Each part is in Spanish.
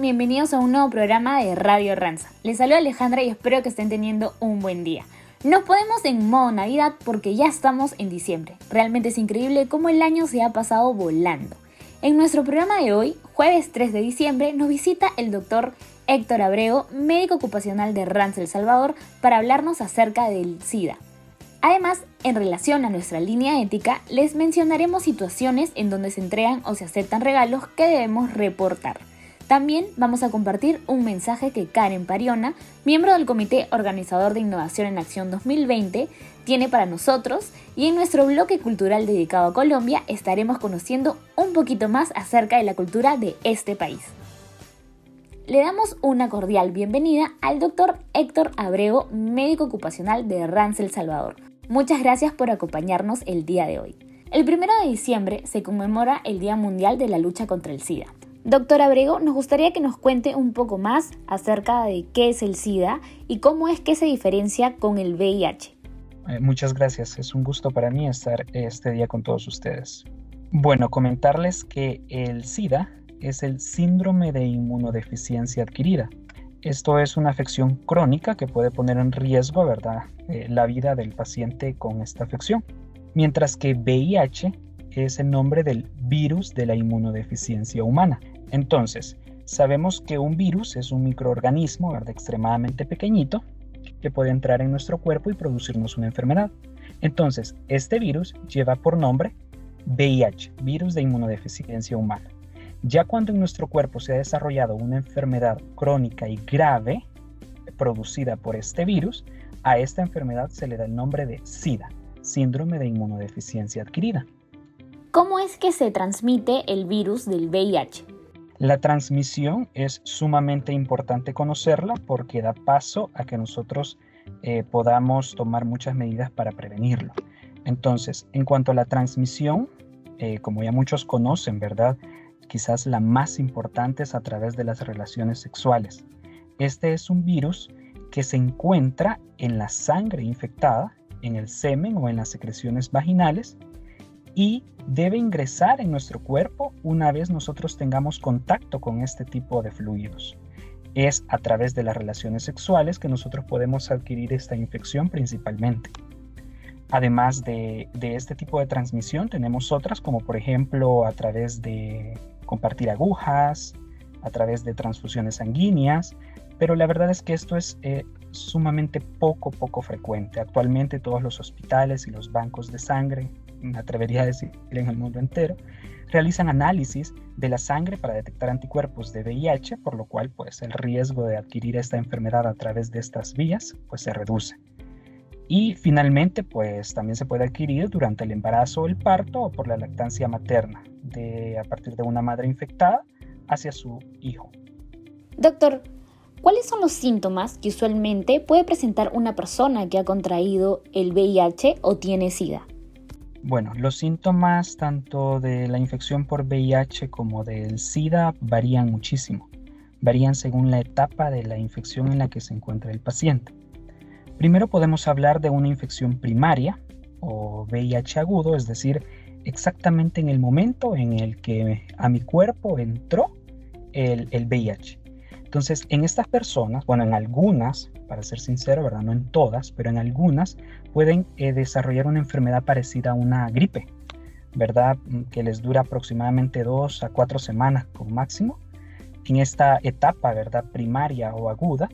bienvenidos a un nuevo programa de Radio Ranza. Les saludo Alejandra y espero que estén teniendo un buen día. Nos podemos en modo Navidad porque ya estamos en diciembre. Realmente es increíble cómo el año se ha pasado volando. En nuestro programa de hoy, jueves 3 de diciembre, nos visita el doctor Héctor Abreu, médico ocupacional de Ranza El Salvador, para hablarnos acerca del SIDA. Además, en relación a nuestra línea ética, les mencionaremos situaciones en donde se entregan o se aceptan regalos que debemos reportar. También vamos a compartir un mensaje que Karen Pariona, miembro del Comité Organizador de Innovación en Acción 2020, tiene para nosotros y en nuestro bloque cultural dedicado a Colombia estaremos conociendo un poquito más acerca de la cultura de este país. Le damos una cordial bienvenida al doctor Héctor Abrego, médico ocupacional de Rancel Salvador. Muchas gracias por acompañarnos el día de hoy. El 1 de diciembre se conmemora el Día Mundial de la Lucha contra el SIDA. Doctor Abrego, nos gustaría que nos cuente un poco más acerca de qué es el SIDA y cómo es que se diferencia con el VIH. Eh, muchas gracias, es un gusto para mí estar este día con todos ustedes. Bueno, comentarles que el SIDA es el síndrome de inmunodeficiencia adquirida. Esto es una afección crónica que puede poner en riesgo, ¿verdad?, eh, la vida del paciente con esta afección. Mientras que VIH es el nombre del virus de la inmunodeficiencia humana. Entonces, sabemos que un virus es un microorganismo extremadamente pequeñito que puede entrar en nuestro cuerpo y producirnos una enfermedad. Entonces, este virus lleva por nombre VIH, virus de inmunodeficiencia humana. Ya cuando en nuestro cuerpo se ha desarrollado una enfermedad crónica y grave producida por este virus, a esta enfermedad se le da el nombre de SIDA, síndrome de inmunodeficiencia adquirida. ¿Cómo es que se transmite el virus del VIH? La transmisión es sumamente importante conocerla porque da paso a que nosotros eh, podamos tomar muchas medidas para prevenirlo. Entonces, en cuanto a la transmisión, eh, como ya muchos conocen, ¿verdad? quizás la más importante es a través de las relaciones sexuales. Este es un virus que se encuentra en la sangre infectada, en el semen o en las secreciones vaginales y debe ingresar en nuestro cuerpo una vez nosotros tengamos contacto con este tipo de fluidos. Es a través de las relaciones sexuales que nosotros podemos adquirir esta infección principalmente. Además de, este tipo de transmisión, tenemos otras como por ejemplo a través de compartir agujas, a través de transfusiones sanguíneas, pero la verdad es que esto es eh, sumamente poco, poco frecuente. Actualmente todos los hospitales y los bancos de sangre, me atrevería a decir en el mundo entero, realizan análisis de la sangre para detectar anticuerpos de VIH, por lo cual pues el riesgo de adquirir esta enfermedad a través de estas vías pues se reduce. Y finalmente pues también se puede adquirir durante el embarazo el parto o por la lactancia materna a partir de una madre infectada hacia su hijo. Doctor, ¿cuáles son los síntomas que usualmente puede presentar una persona que ha contraído el VIH o tiene SIDA? Bueno, los síntomas tanto de la infección por VIH como del SIDA varían muchísimo. Varían según la etapa de la infección en la que se encuentra el paciente. Primero podemos hablar de una infección primaria o VIH agudo, es decir, exactamente en el momento en el que a mi cuerpo entró el, VIH. Entonces, en estas personas, bueno, en algunas, para ser sincero, ¿verdad? No en todas, pero en algunas pueden eh, desarrollar una enfermedad parecida a una gripe, ¿verdad? Mm, que les dura aproximadamente dos a cuatro semanas como máximo. En esta etapa, ¿verdad? Primaria o aguda,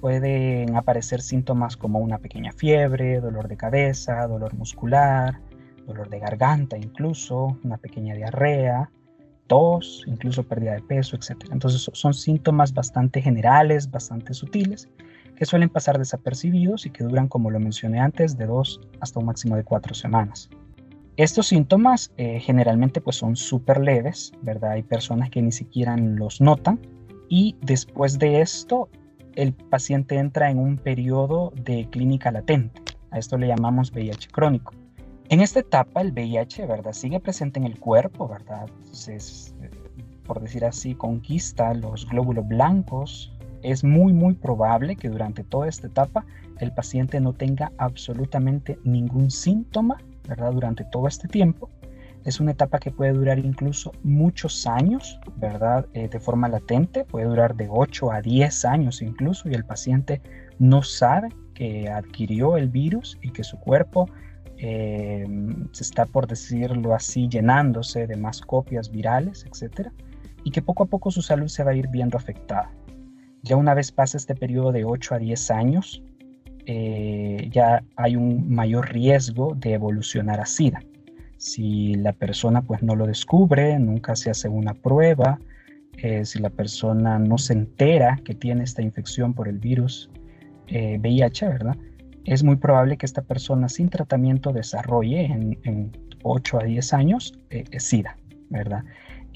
pueden aparecer síntomas como una pequeña fiebre, dolor de cabeza, dolor muscular, dolor de garganta incluso, una pequeña diarrea, tos, incluso pérdida de peso, etc. Entonces son síntomas bastante generales, bastante sutiles, que suelen pasar desapercibidos y que duran, como lo mencioné antes, de dos hasta un máximo de cuatro semanas. Estos síntomas eh, generalmente pues son súper leves, ¿verdad? Hay personas que ni siquiera los notan y después de esto el paciente entra en un periodo de clínica latente. A esto le llamamos VIH crónico. En esta etapa el VIH, ¿verdad? Sigue presente en el cuerpo, ¿verdad? por decir así, conquista los glóbulos blancos. Es muy, muy probable que durante toda esta etapa el paciente no tenga absolutamente ningún síntoma, ¿verdad? Durante todo este tiempo. Es una etapa que puede durar incluso muchos años, ¿verdad? Eh, de forma latente, puede durar de 8 a 10 años incluso y el paciente no sabe que adquirió el virus y que su cuerpo eh, se está, por decirlo así, llenándose de más copias virales, etc. Y que poco a poco su salud se va a ir viendo afectada. Ya una vez pasa este periodo de 8 a 10 años, eh, ya hay un mayor riesgo de evolucionar a SIDA. Si la persona pues no lo descubre, nunca se hace una prueba, eh, si la persona no se entera que tiene esta infección por el virus VIH, ¿verdad? es muy probable que esta persona sin tratamiento desarrolle en, 8 a 10 años eh, SIDA, ¿verdad?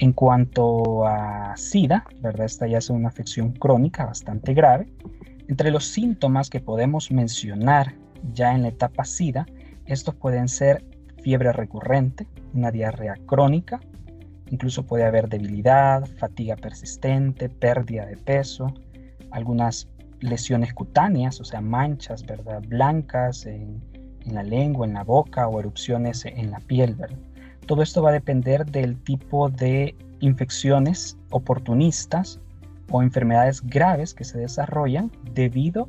En cuanto a SIDA, ¿verdad? Esta ya es una afección crónica bastante grave. Entre los síntomas que podemos mencionar ya en la etapa SIDA, estos pueden ser fiebre recurrente, una diarrea crónica, incluso puede haber debilidad, fatiga persistente, pérdida de peso, algunas lesiones cutáneas, o sea, manchas, ¿verdad? Blancas en, la lengua, en la boca o erupciones en la piel, ¿verdad? Todo esto va a depender del tipo de infecciones oportunistas o enfermedades graves que se desarrollan debido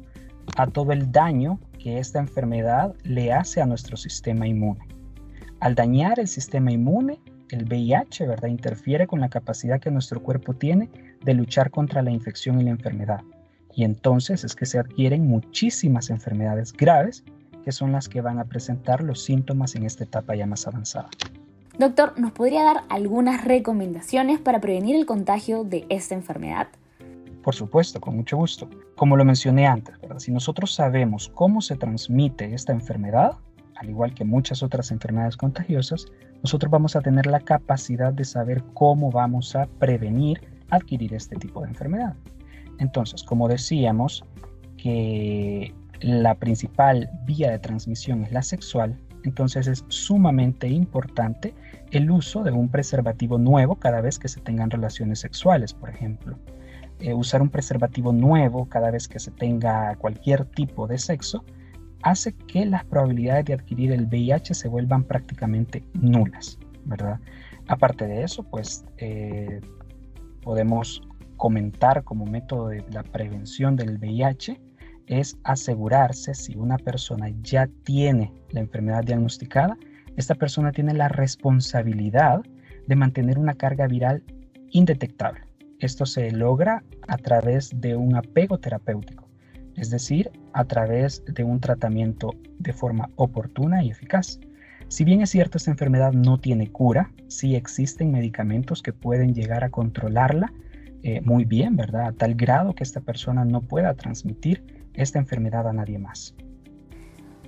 a todo el daño que esta enfermedad le hace a nuestro sistema inmune. Al dañar el sistema inmune, el VIH, ¿verdad? Interfiere con la capacidad que nuestro cuerpo tiene de luchar contra la infección y la enfermedad. Y entonces es que se adquieren muchísimas enfermedades graves que son las que van a presentar los síntomas en esta etapa ya más avanzada. Doctor, ¿nos podría dar algunas recomendaciones para prevenir el contagio de esta enfermedad? Por supuesto, con mucho gusto. Como lo mencioné antes, si nosotros sabemos cómo se transmite esta enfermedad, al igual que muchas otras enfermedades contagiosas, nosotros vamos a tener la capacidad de saber cómo vamos a prevenir adquirir este tipo de enfermedad. Entonces, como decíamos, que la principal vía de transmisión es la sexual, entonces es sumamente importante el uso de un preservativo nuevo cada vez que se tengan relaciones sexuales, por ejemplo. Eh, usar un preservativo nuevo cada vez que se tenga cualquier tipo de sexo hace que las probabilidades de adquirir el VIH se vuelvan prácticamente nulas, ¿verdad? Aparte de eso, pues eh, podemos comentar como método de la prevención del VIH es asegurarse si una persona ya tiene la enfermedad diagnosticada, esta persona tiene la responsabilidad de mantener una carga viral indetectable. Esto se logra a través de un apego terapéutico, es decir, a través de un tratamiento de forma oportuna y eficaz. Si bien es cierto, esta enfermedad no tiene cura, sí existen medicamentos que pueden llegar a controlarla eh, muy bien, ¿verdad? A tal grado que esta persona no pueda transmitir esta enfermedad a nadie más.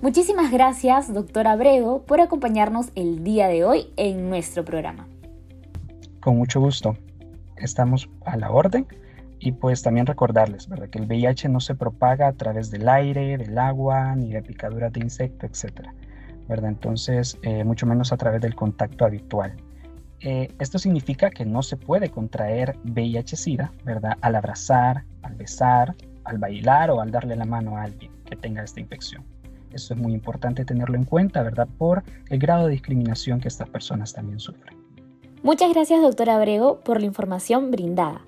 Muchísimas gracias, doctora Abrego, por acompañarnos el día de hoy en nuestro programa. Con mucho gusto. Estamos a la orden y pues también recordarles, ¿verdad? Que el VIH no se propaga a través del aire, del agua, ni de picaduras de insecto, etcétera, ¿verdad? Entonces, eh, mucho menos a través del contacto habitual. Eh, esto significa que no se puede contraer VIH-Sida, ¿verdad? Al abrazar, al besar, al bailar o al darle la mano a alguien que tenga esta infección. Esto es muy importante tenerlo en cuenta, ¿verdad? Por el grado de discriminación que estas personas también sufren. Muchas gracias, doctora Abrego, por la información brindada.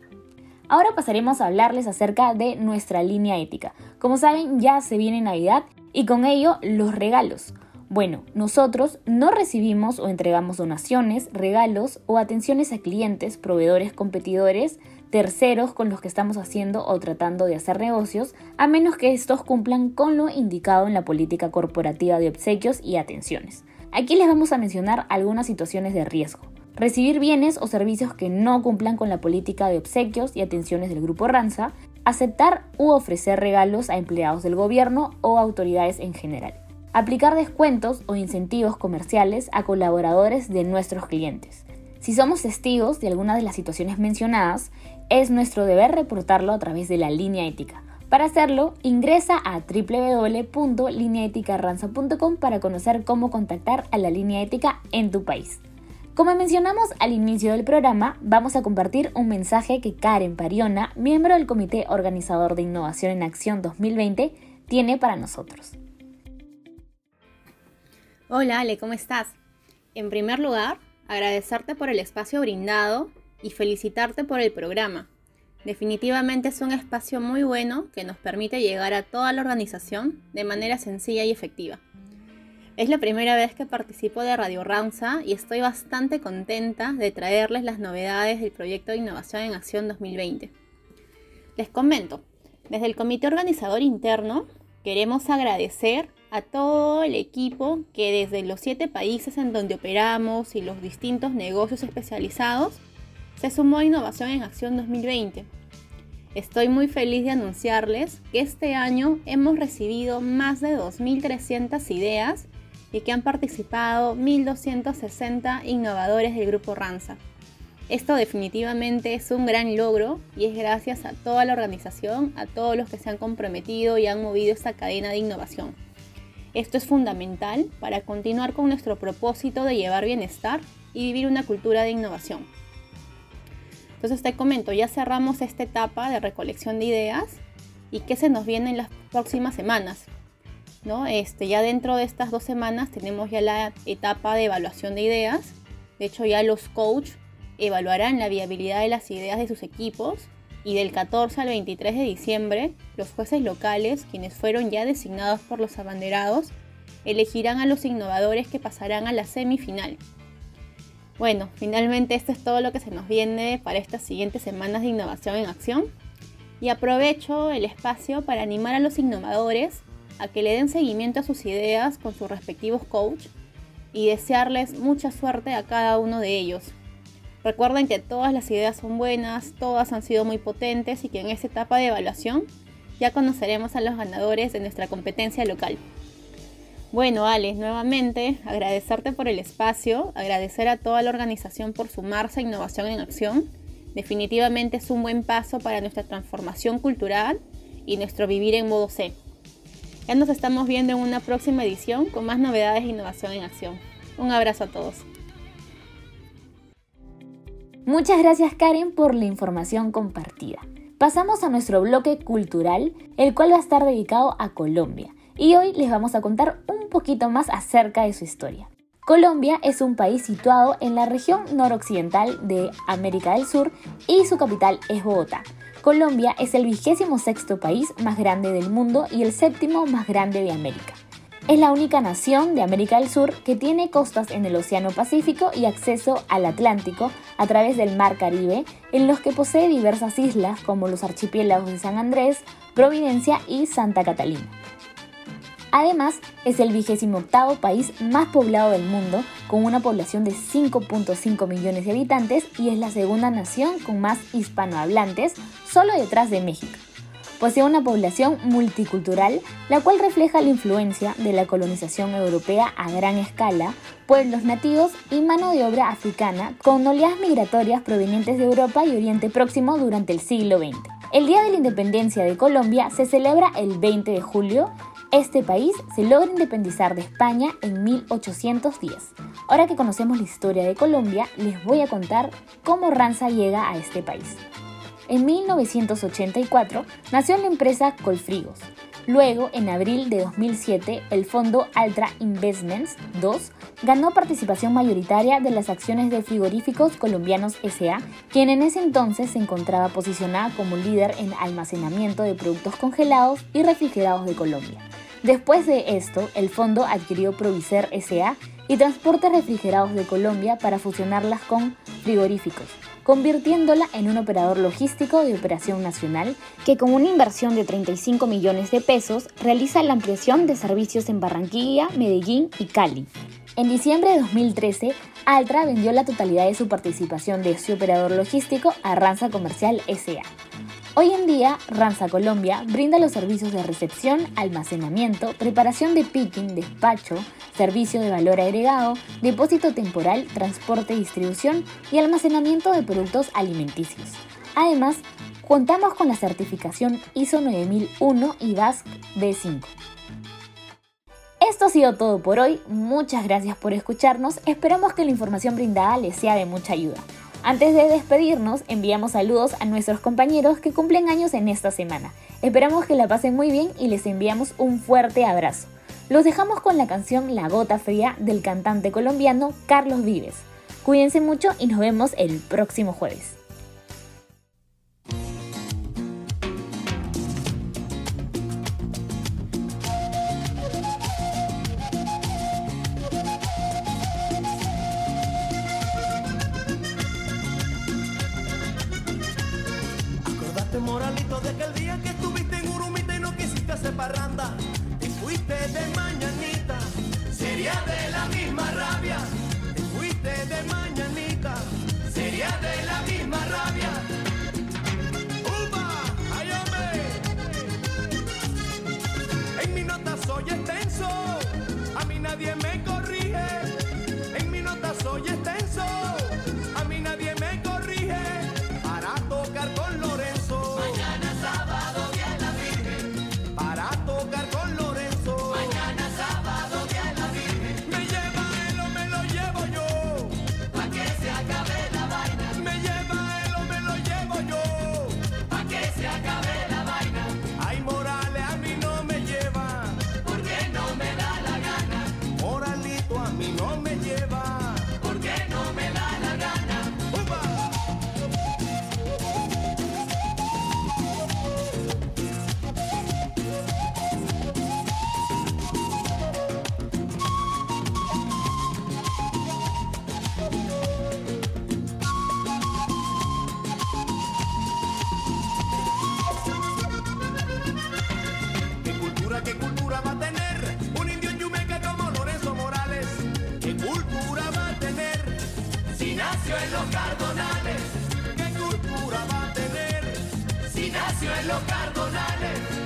Ahora pasaremos a hablarles acerca de nuestra línea ética. Como saben, ya se viene Navidad y con ello los regalos. Bueno, nosotros no recibimos o entregamos donaciones, regalos o atenciones a clientes, proveedores, competidores, terceros con los que estamos haciendo o tratando de hacer negocios, a menos que estos cumplan con lo indicado en la política corporativa de obsequios y atenciones. Aquí les vamos a mencionar algunas situaciones de riesgo. Recibir bienes o servicios que no cumplan con la política de obsequios y atenciones del grupo Ranza, aceptar u ofrecer regalos a empleados del gobierno o autoridades en general aplicar descuentos o incentivos comerciales a colaboradores de nuestros clientes. Si somos testigos de alguna de las situaciones mencionadas, es nuestro deber reportarlo a través de la línea ética. Para hacerlo, ingresa a www.lineaeticaranza.com para conocer cómo contactar a la línea ética en tu país. Como mencionamos al inicio del programa, vamos a compartir un mensaje que Karen Pariona, miembro del Comité Organizador de Innovación en Acción 2020, tiene para nosotros. Hola Ale, ¿cómo estás? En primer lugar, agradecerte por el espacio brindado y felicitarte por el programa. Definitivamente es un espacio muy bueno que nos permite llegar a toda la organización de manera sencilla y efectiva. Es la primera vez que participo de Radio Ranza y estoy bastante contenta de traerles las novedades del proyecto de Innovación en Acción 2020. Les comento, desde el comité organizador interno queremos agradecer a todo el equipo que desde los siete países en donde operamos y los distintos negocios especializados se sumó a Innovación en Acción 2020. Estoy muy feliz de anunciarles que este año hemos recibido más de 2.300 ideas y que han participado 1.260 innovadores del grupo Ranza. Esto definitivamente es un gran logro y es gracias a toda la organización, a todos los que se han comprometido y han movido esta cadena de innovación. Esto es fundamental para continuar con nuestro propósito de llevar bienestar y vivir una cultura de innovación. Entonces te comento, ya cerramos esta etapa de recolección de ideas y qué se nos viene en las próximas semanas. ¿no? Este, ya dentro de estas dos semanas tenemos ya la etapa de evaluación de ideas. De hecho, ya los coach evaluarán la viabilidad de las ideas de sus equipos y del 14 al 23 de diciembre, los jueces locales, quienes fueron ya designados por los abanderados, elegirán a los innovadores que pasarán a la semifinal. Bueno, finalmente esto es todo lo que se nos viene para estas siguientes semanas de innovación en acción. Y aprovecho el espacio para animar a los innovadores a que le den seguimiento a sus ideas con sus respectivos coach y desearles mucha suerte a cada uno de ellos. Recuerden que todas las ideas son buenas, todas han sido muy potentes y que en esta etapa de evaluación ya conoceremos a los ganadores de nuestra competencia local. Bueno, Alex, nuevamente agradecerte por el espacio, agradecer a toda la organización por sumarse a Innovación en Acción. Definitivamente es un buen paso para nuestra transformación cultural y nuestro vivir en modo C. Ya nos estamos viendo en una próxima edición con más novedades de Innovación en Acción. Un abrazo a todos. Muchas gracias Karen por la información compartida. Pasamos a nuestro bloque cultural, el cual va a estar dedicado a Colombia y hoy les vamos a contar un poquito más acerca de su historia. Colombia es un país situado en la región noroccidental de América del Sur y su capital es Bogotá. Colombia es el vigésimo sexto país más grande del mundo y el séptimo más grande de América. Es la única nación de América del Sur que tiene costas en el Océano Pacífico y acceso al Atlántico a través del Mar Caribe, en los que posee diversas islas como los archipiélagos de San Andrés, Providencia y Santa Catalina. Además, es el vigésimo octavo país más poblado del mundo, con una población de 5.5 millones de habitantes y es la segunda nación con más hispanohablantes, solo detrás de México. Posee una población multicultural, la cual refleja la influencia de la colonización europea a gran escala, pueblos nativos y mano de obra africana, con oleadas migratorias provenientes de Europa y Oriente Próximo durante el siglo XX. El Día de la Independencia de Colombia se celebra el 20 de julio este país se logra independizar de España en 1810. Ahora que conocemos la historia de Colombia, les voy a contar cómo Ranza llega a este país. En 1984 nació la empresa Colfrigos. Luego, en abril de 2007, el fondo Altra Investments 2 ganó participación mayoritaria de las acciones de frigoríficos colombianos SA, quien en ese entonces se encontraba posicionada como líder en almacenamiento de productos congelados y refrigerados de Colombia. Después de esto, el fondo adquirió Provicer SA y Transportes Refrigerados de Colombia para fusionarlas con frigoríficos, convirtiéndola en un operador logístico de operación nacional que con una inversión de 35 millones de pesos realiza la ampliación de servicios en Barranquilla, Medellín y Cali. En diciembre de 2013, Altra vendió la totalidad de su participación de ese operador logístico a Ranza Comercial SA. Hoy en día, Ranza Colombia brinda los servicios de recepción, almacenamiento, preparación de picking, despacho, servicio de valor agregado, depósito temporal, transporte, distribución y almacenamiento de productos alimenticios. Además, contamos con la certificación ISO 9001 y BASC B5. Esto ha sido todo por hoy, muchas gracias por escucharnos, esperamos que la información brindada les sea de mucha ayuda. Antes de despedirnos, enviamos saludos a nuestros compañeros que cumplen años en esta semana. Esperamos que la pasen muy bien y les enviamos un fuerte abrazo. Los dejamos con la canción La Gota Fría del cantante colombiano Carlos Vives. Cuídense mucho y nos vemos el próximo jueves. Nadie me corrige Dale.